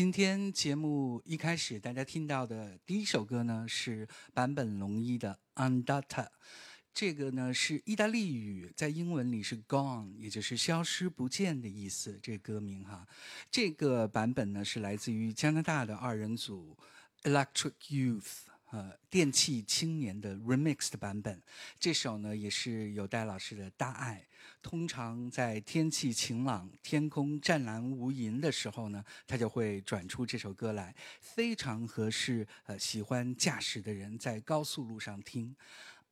今天节目一开始，大家听到的第一首歌呢是坂本龙一的《Undata》，这个呢是意大利语，在英文里是 “gone”，也就是消失不见的意思。这歌名哈，这个版本呢是来自于加拿大的二人组 Electric Youth。呃，电器青年的 remix 的版本，这首呢也是有戴老师的大爱。通常在天气晴朗、天空湛蓝无垠的时候呢，他就会转出这首歌来，非常合适。呃，喜欢驾驶的人在高速路上听。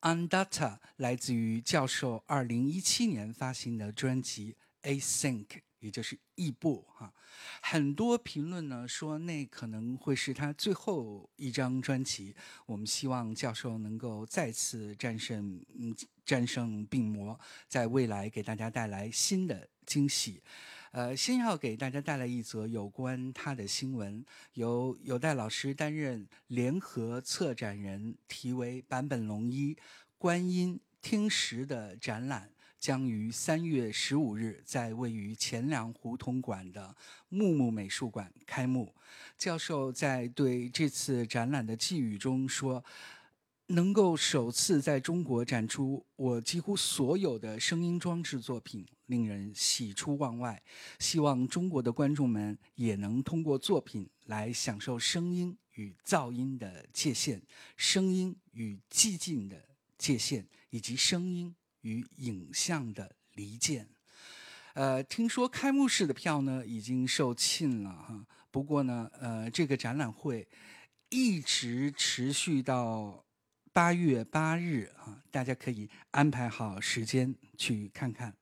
Andata 来自于教授二零一七年发行的专辑《Async》。也就是异步哈，很多评论呢说那可能会是他最后一张专辑。我们希望教授能够再次战胜嗯战胜病魔，在未来给大家带来新的惊喜。呃，先要给大家带来一则有关他的新闻，由有代老师担任联合策展人，题为坂本龙一观音听石的展览。将于三月十五日在位于钱粮胡同馆的木木美术馆开幕。教授在对这次展览的寄语中说：“能够首次在中国展出我几乎所有的声音装置作品，令人喜出望外。希望中国的观众们也能通过作品来享受声音与噪音的界限，声音与寂静的界限，以及声音。”与影像的离间，呃，听说开幕式的票呢已经售罄了哈。不过呢，呃，这个展览会一直持续到八月八日啊，大家可以安排好时间去看看。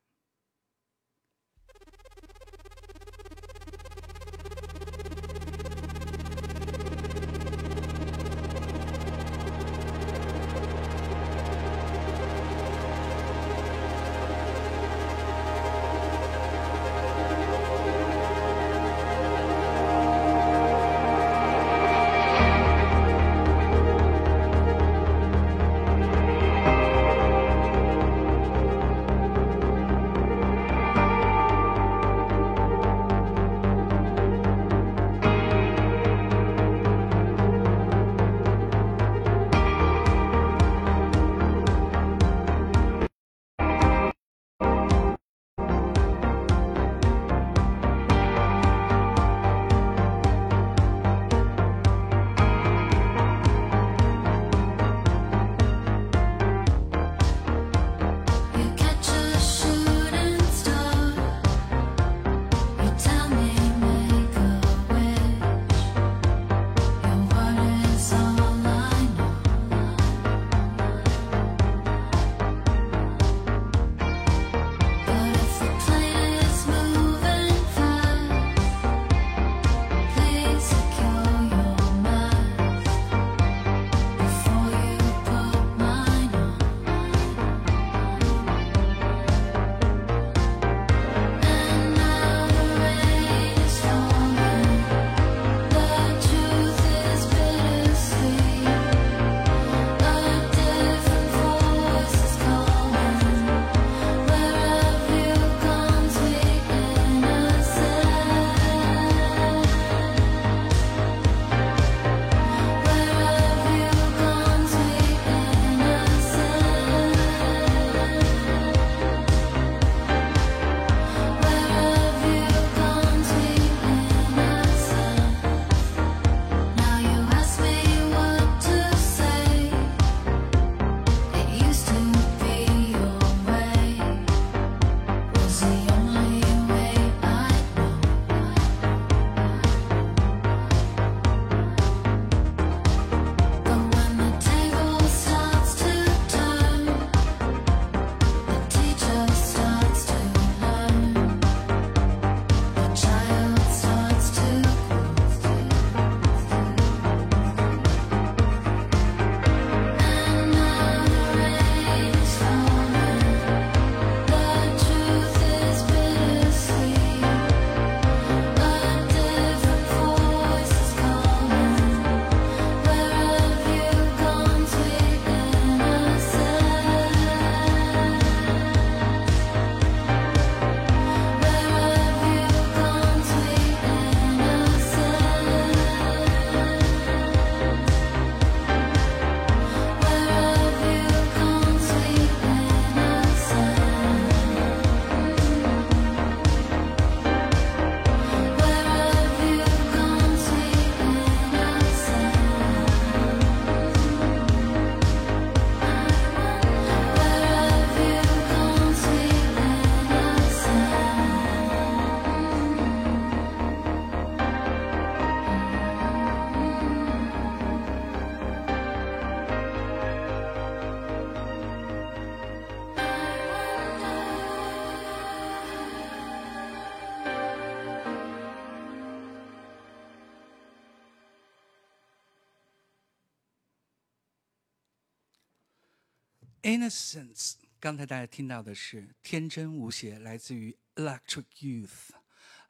Innocence，刚才大家听到的是天真无邪，来自于 Electric Youth，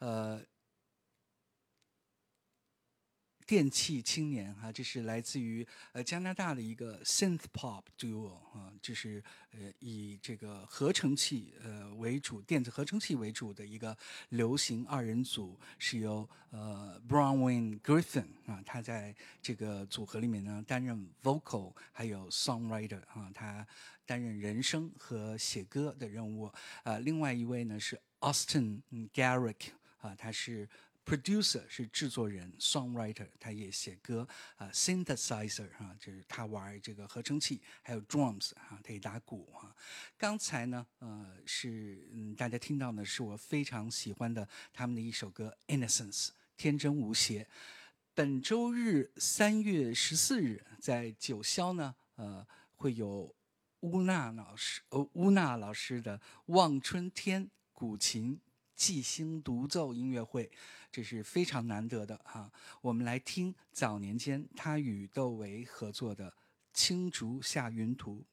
呃。电器青年哈，这是来自于呃加拿大的一个 synth pop duo 啊，就是呃以这个合成器呃为主，电子合成器为主的一个流行二人组，是由呃 Brownwin Griffin 啊，他在这个组合里面呢担任 vocal 还有 songwriter 啊，他担任人声和写歌的任务。呃，另外一位呢是 Austin Garrick 啊，他是。Producer 是制作人，Songwriter 他也写歌啊，Synthesizer 哈就是他玩这个合成器，还有 Drums 哈他也打鼓哈。刚才呢呃是嗯大家听到呢是我非常喜欢的他们的一首歌 Innocence 天真无邪。本周日三月十四日在九霄呢呃会有乌娜老师呃乌娜老师的望春天古琴。即兴独奏音乐会，这是非常难得的哈。我们来听早年间他与窦唯合作的《青竹下云图》。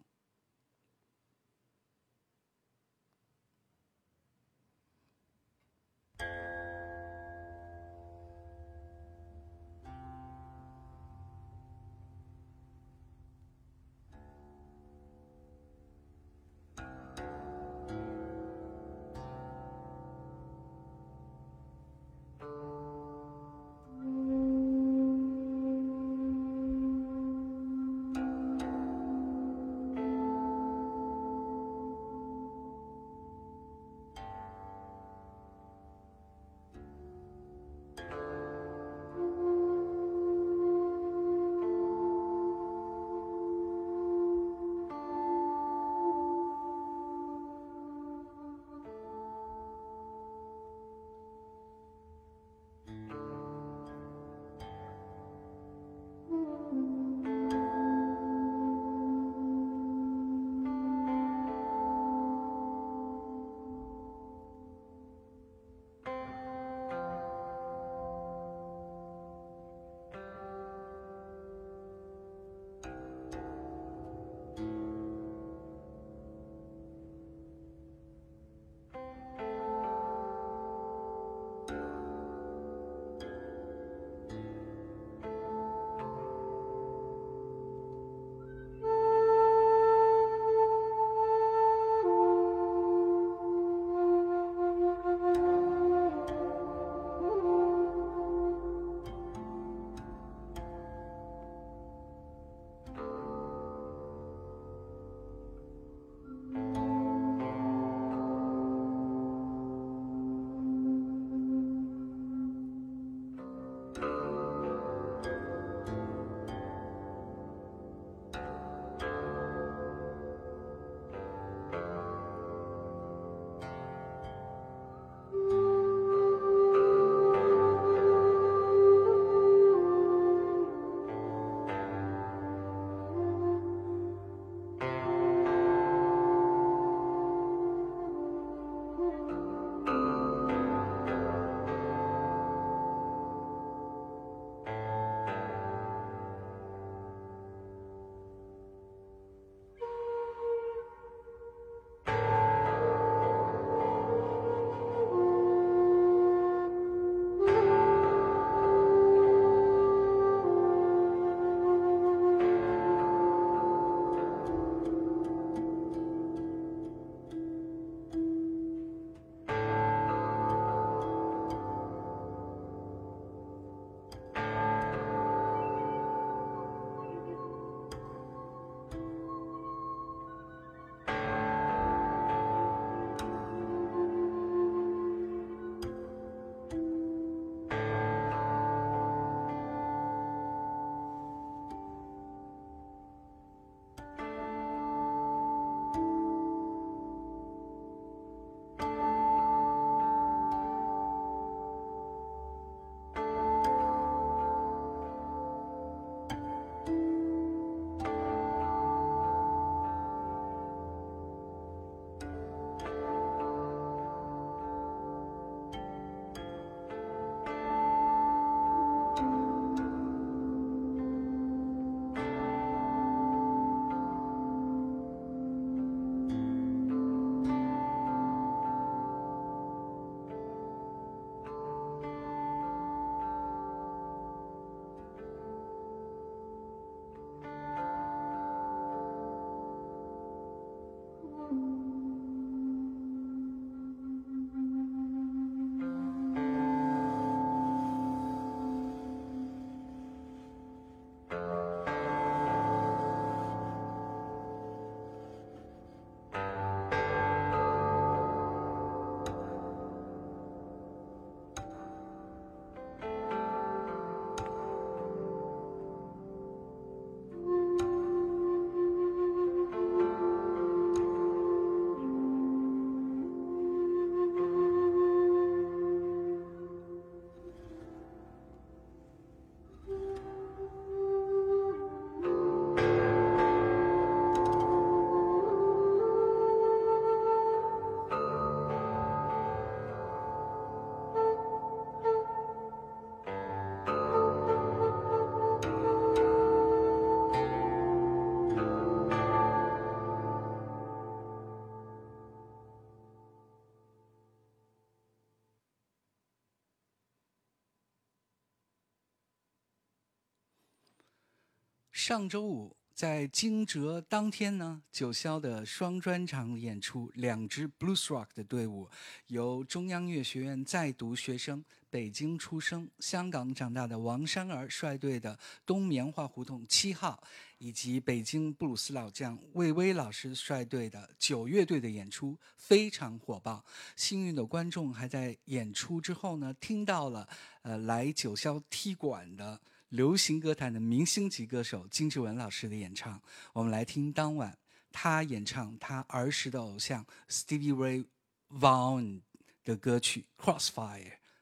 上周五。在惊蛰当天呢，九霄的双专场演出，两支 blues rock 的队伍，由中央乐学院在读学生、北京出生、香港长大的王珊儿率队的东棉花胡同七号，以及北京布鲁斯老将魏巍老师率队的九乐队的演出非常火爆。幸运的观众还在演出之后呢，听到了呃来九霄踢馆的。流行歌坛的明星级歌手金志文老师的演唱，我们来听当晚他演唱他儿时的偶像 Stevie Ray Vaughan 的歌曲《Crossfire》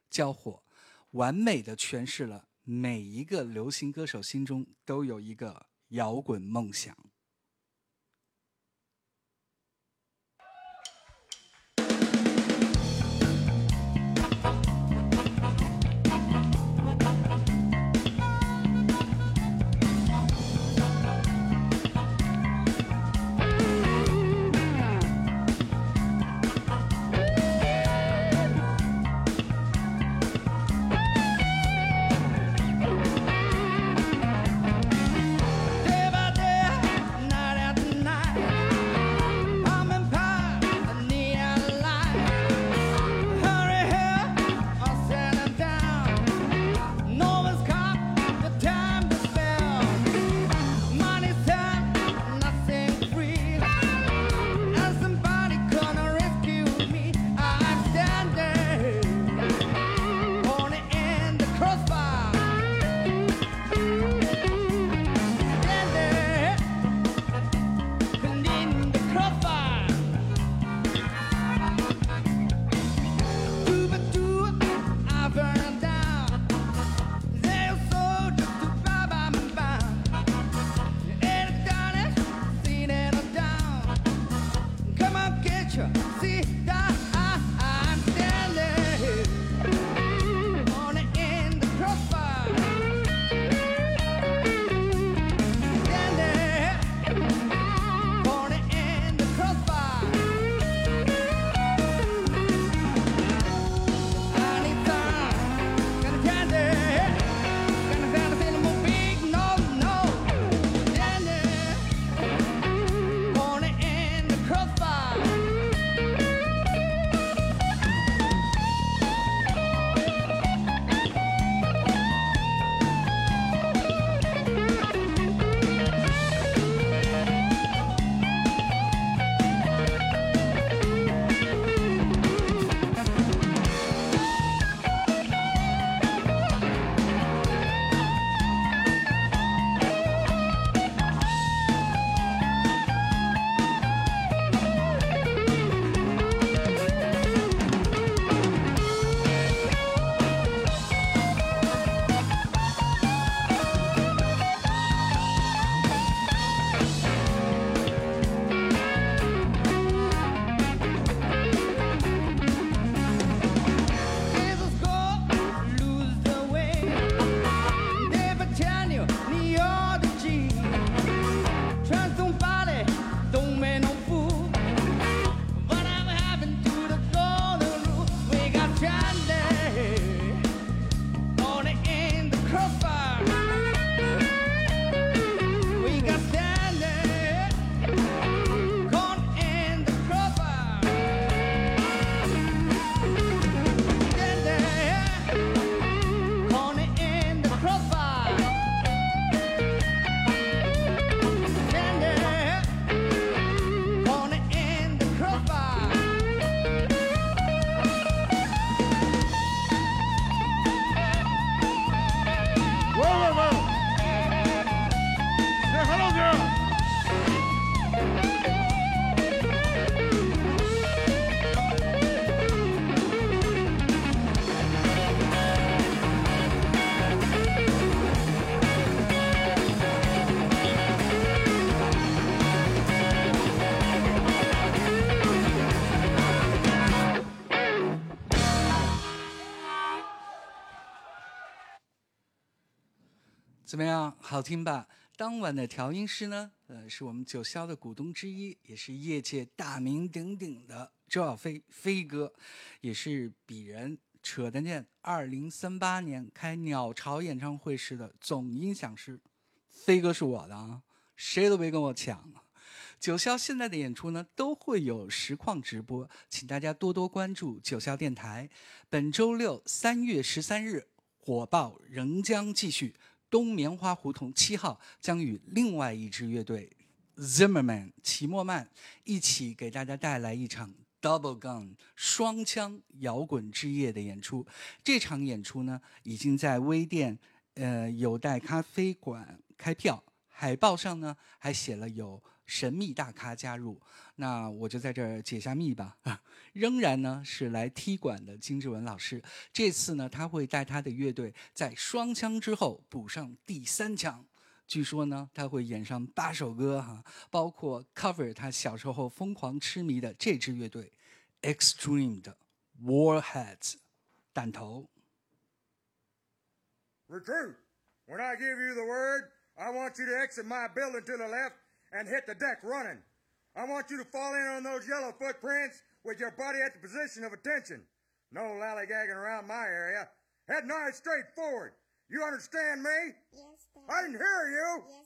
交火，完美的诠释了每一个流行歌手心中都有一个摇滚梦想。怎么样，好听吧？当晚的调音师呢？呃，是我们九霄的股东之一，也是业界大名鼎鼎的周小飞飞哥，也是鄙人扯得念二零三八年开鸟巢演唱会时的总音响师，飞哥是我的啊，谁都别跟我抢。九霄现在的演出呢，都会有实况直播，请大家多多关注九霄电台。本周六三月十三日，火爆仍将继续。冬棉花胡同七号将与另外一支乐队 Zimmerman 齐默曼一起给大家带来一场 Double Gun 双枪摇滚之夜的演出。这场演出呢，已经在微店呃有待咖啡馆开票，海报上呢还写了有。神秘大咖加入，那我就在这儿解下密吧。仍然呢是来踢馆的金志文老师，这次呢他会带他的乐队在双枪之后补上第三枪。据说呢他会演上八首歌哈，包括 cover 他小时候疯狂痴迷的这支乐队 Extreme 的 Warheads 弹头。Recruit, when I give you the word, I want you to exit my building to the left. And hit the deck running. I want you to fall in on those yellow footprints with your body at the position of attention. No lollygagging around my area. Head nice straight forward. You understand me? Yes, Daddy. I didn't hear you. Yes,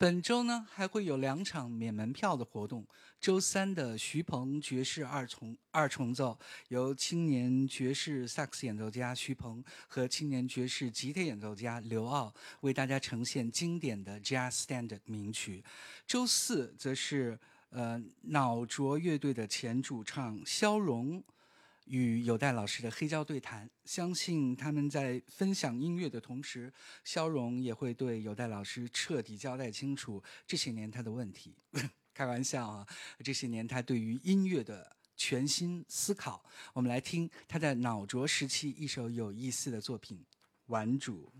本周呢还会有两场免门票的活动。周三的徐鹏爵士二重二重奏，由青年爵士萨克斯演奏家徐鹏和青年爵士吉他演奏家刘傲为大家呈现经典的 Jazz Standard 名曲。周四则是呃脑浊乐队的前主唱肖荣。与有代老师的黑胶对谈，相信他们在分享音乐的同时，肖荣也会对有代老师彻底交代清楚这些年他的问题。开玩笑啊，这些年他对于音乐的全新思考。我们来听他在脑浊时期一首有意思的作品《玩主》。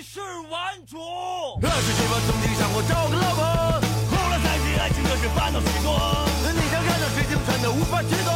谁是顽主？二十岁我曾经想过找个老婆，后来才知爱情这是烦恼许多。你想看到水晶穿的无法去做，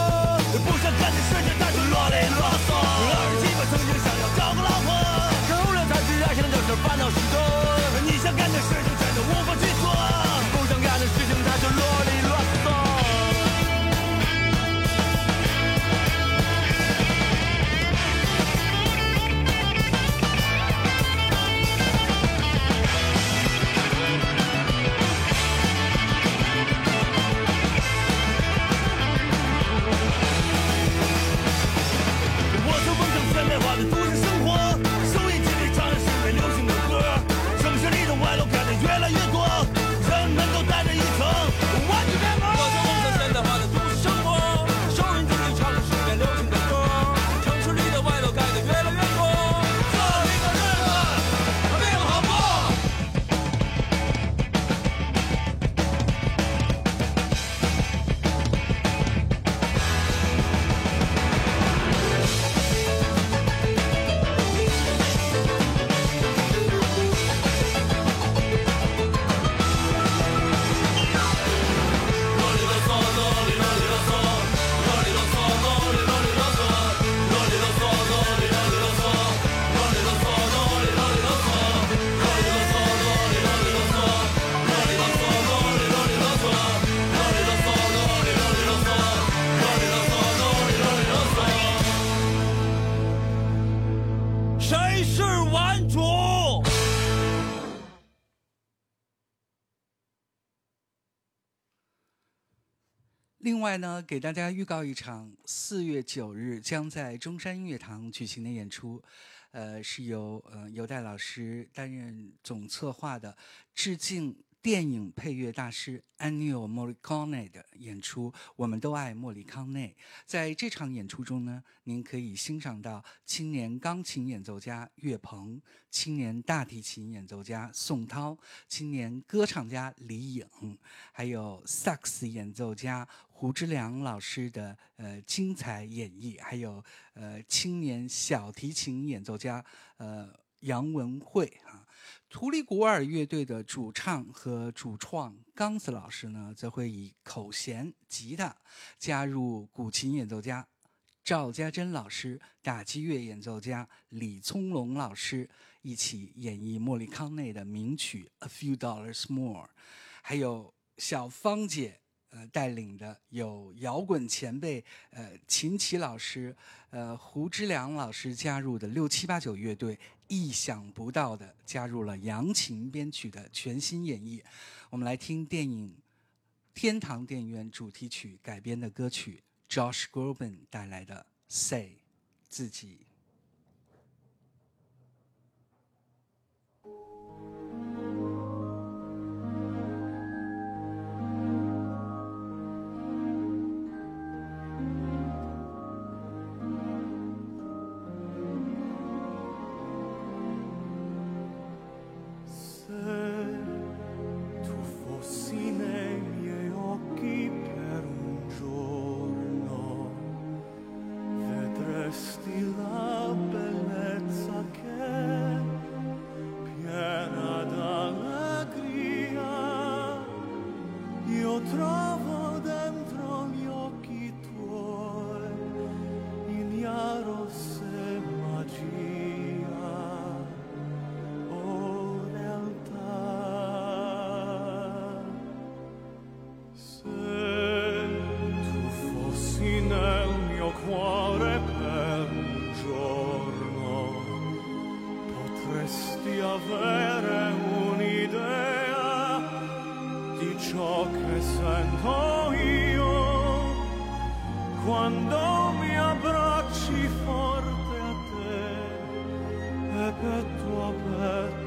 外呢，给大家预告一场四月九日将在中山音乐堂举行的演出，呃，是由呃尤代老师担任总策划的，致敬。电影配乐大师 Ennio Morricone 的演出，我们都爱莫里康内。在这场演出中呢，您可以欣赏到青年钢琴演奏家岳鹏、青年大提琴演奏家宋涛、青年歌唱家李颖，还有萨克斯演奏家胡之良老师的呃精彩演绎，还有呃青年小提琴演奏家呃杨文慧啊。图里古尔乐队的主唱和主创刚子老师呢，则会以口弦、吉他加入古琴演奏家赵家珍老师、打击乐演奏家李聪龙老师一起演绎莫里康内的名曲《A Few Dollars More》，还有小芳姐。呃，带领的有摇滚前辈，呃，秦琪老师，呃，胡之良老师加入的六七八九乐队，意想不到的加入了扬琴编曲的全新演绎。我们来听电影《天堂电影院》主题曲改编的歌曲，Josh Groban 带来的《Say》，自己。ciò che sento io quando mi abbracci forte a te e per tuo petto.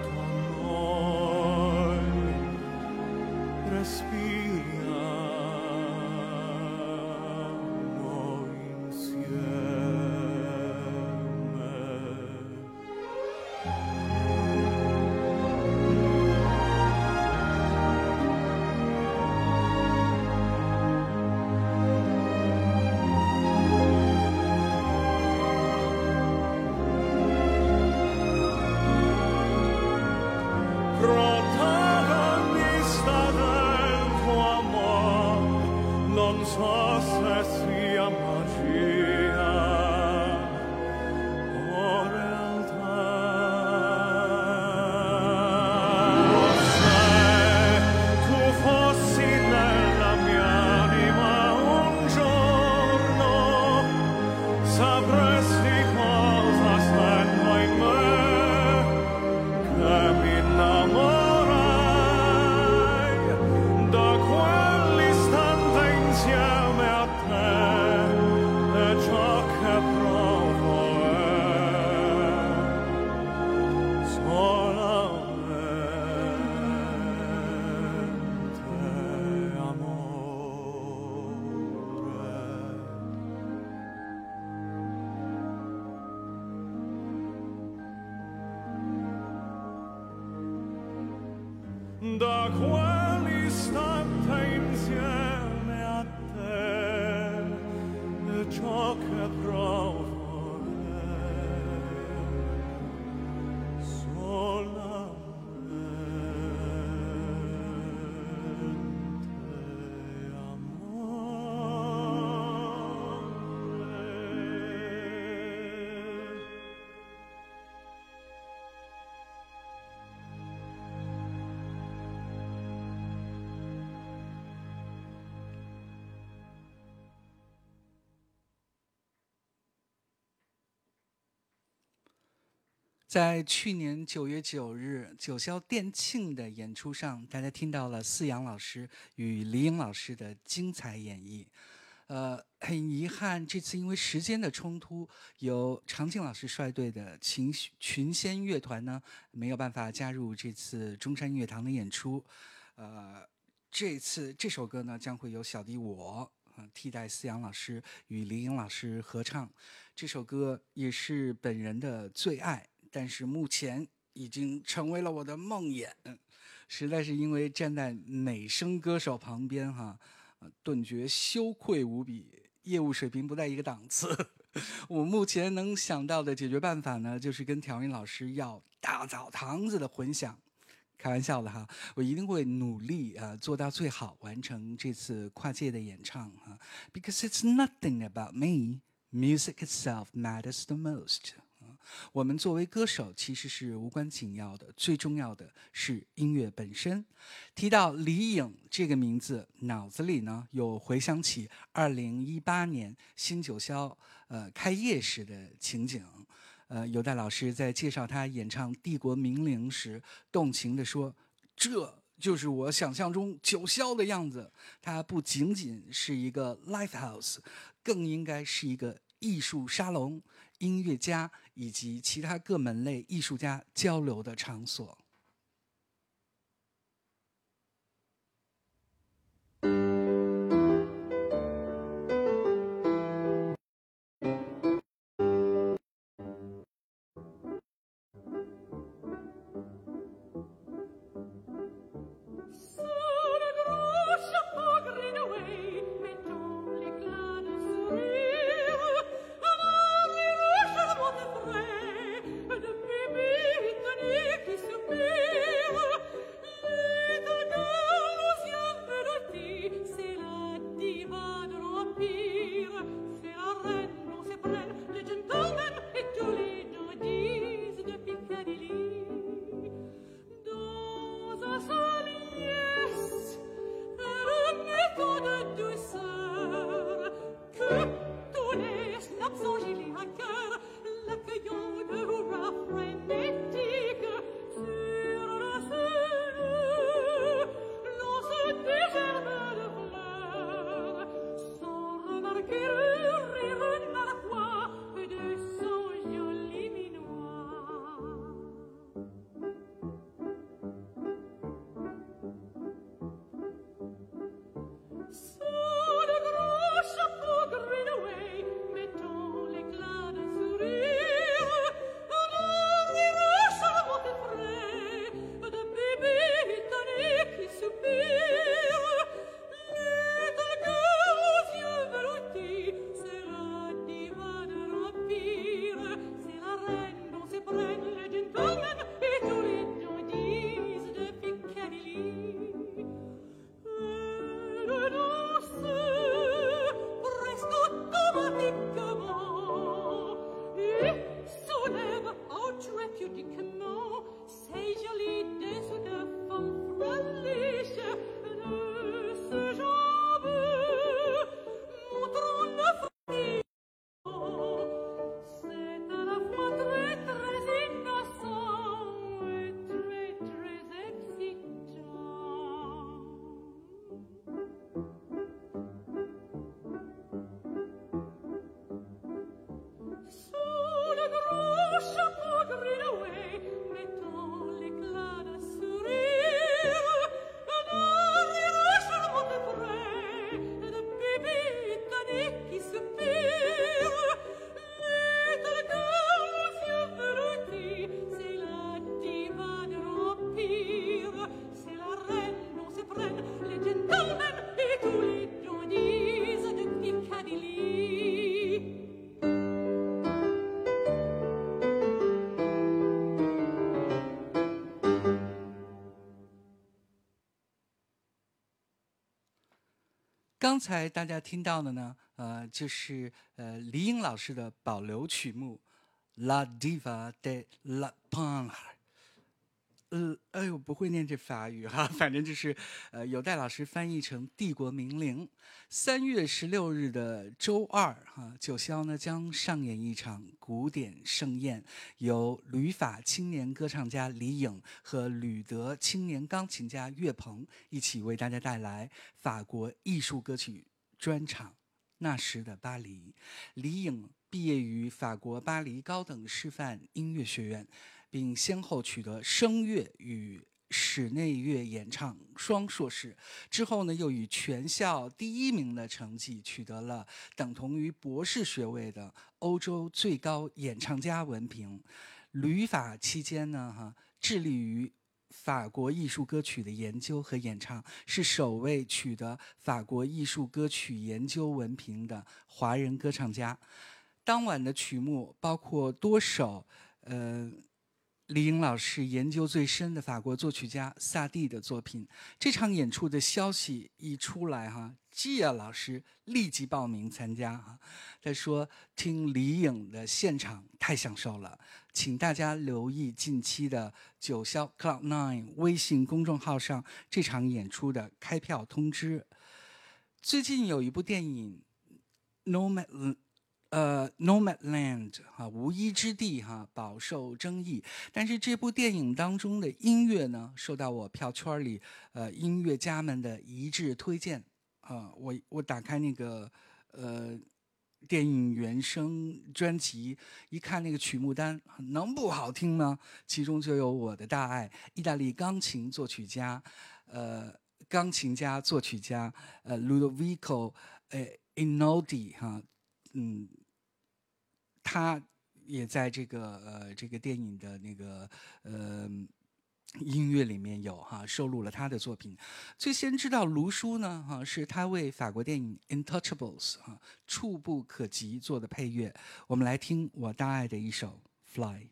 在去年九月九日九霄殿庆的演出上，大家听到了四阳老师与李颖老师的精彩演绎。呃，很遗憾，这次因为时间的冲突，由常静老师率队的群群仙乐团呢，没有办法加入这次中山音乐堂的演出。呃，这次这首歌呢，将会由小弟我替代思阳老师与李颖老师合唱。这首歌也是本人的最爱，但是目前已经成为了我的梦魇，实在是因为站在美声歌手旁边哈。顿觉羞愧无比，业务水平不在一个档次。我目前能想到的解决办法呢，就是跟调音老师要大澡堂子的混响。开玩笑的哈，我一定会努力啊，做到最好，完成这次跨界的演唱哈。Because it's nothing about me, music itself matters the most. 我们作为歌手其实是无关紧要的，最重要的是音乐本身。提到李颖这个名字，脑子里呢又回想起二零一八年新九霄呃开业时的情景。呃，有代老师在介绍他演唱《帝国名伶》时，动情地说：“这就是我想象中九霄的样子。它不仅仅是一个 live house，更应该是一个艺术沙龙。”音乐家以及其他各门类艺术家交流的场所。刚才大家听到的呢，呃，就是呃李英老师的保留曲目《La Diva de la p a n 呃，哎呦，不会念这法语哈，反正就是，呃，有待老师翻译成“帝国名伶”。三月十六日的周二哈，九霄呢将上演一场古典盛宴，由旅法青年歌唱家李颖和旅德青年钢琴家岳鹏一起为大家带来法国艺术歌曲专场。那时的巴黎，李颖毕业于法国巴黎高等师范音乐学院。并先后取得声乐与室内乐演唱双硕士，之后呢，又以全校第一名的成绩取得了等同于博士学位的欧洲最高演唱家文凭。旅法期间呢，哈，致力于法国艺术歌曲的研究和演唱，是首位取得法国艺术歌曲研究文凭的华人歌唱家。当晚的曲目包括多首，呃。李颖老师研究最深的法国作曲家萨蒂的作品。这场演出的消息一出来，哈，基亚老师立即报名参加。哈，他说听李颖的现场太享受了，请大家留意近期的九霄 Cloud Nine 微信公众号上这场演出的开票通知。最近有一部电影《Nomad》。呃，《Nomadland》哈，无依之地哈，饱受争议。但是这部电影当中的音乐呢，受到我票圈里呃音乐家们的一致推荐啊。我我打开那个呃电影原声专辑，一看那个曲目单，能不好听吗？其中就有我的大爱，意大利钢琴作曲家，呃，钢琴家作曲家呃，Ludovico 呃 Inodi 哈。嗯，他也在这个呃这个电影的那个呃音乐里面有哈收录了他的作品。最先知道卢叔呢哈，是他为法国电影《Intouchables》啊触不可及做的配乐。我们来听我大爱的一首《Fly》。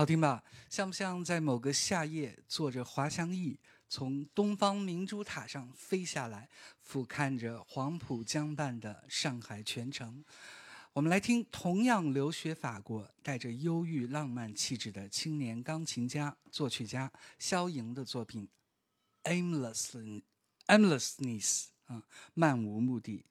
好听吧？像不像在某个夏夜，坐着滑翔翼从东方明珠塔上飞下来，俯瞰着黄浦江畔的上海全城？我们来听同样留学法国、带着忧郁浪漫气质的青年钢琴家、作曲家肖莹的作品《Aimless Aimlessness》啊，漫无目的。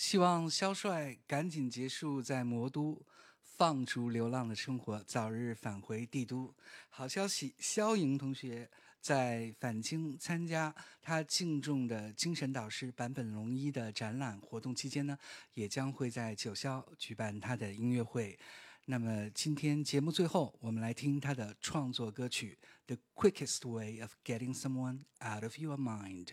希望肖帅赶紧结束在魔都，放逐流浪的生活，早日返回帝都。好消息，肖莹同学在返京参加他敬重的精神导师坂本龙一的展览活动期间呢，也将会在九霄举办他的音乐会。那么今天节目最后，我们来听他的创作歌曲《The Quickest Way of Getting Someone Out of Your Mind》。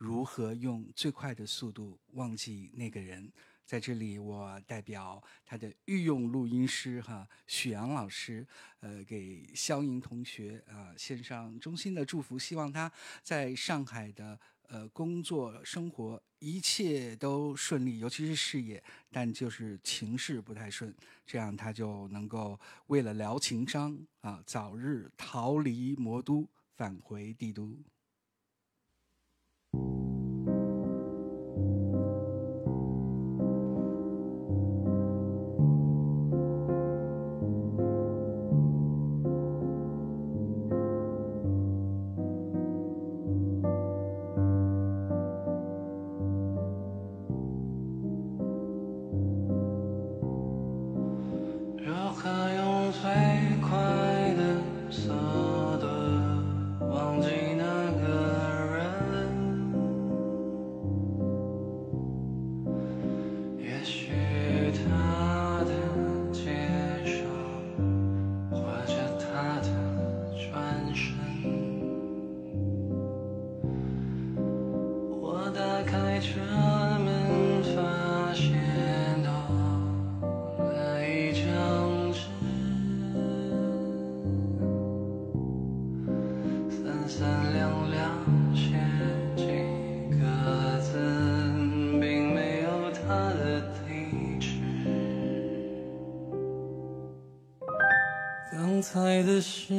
如何用最快的速度忘记那个人？在这里，我代表他的御用录音师哈许阳老师，呃，给肖莹同学啊献上衷心的祝福，希望他在上海的呃工作生活一切都顺利，尤其是事业，但就是情势不太顺，这样他就能够为了疗情伤啊，早日逃离魔都，返回帝都。Thank you. 彩的事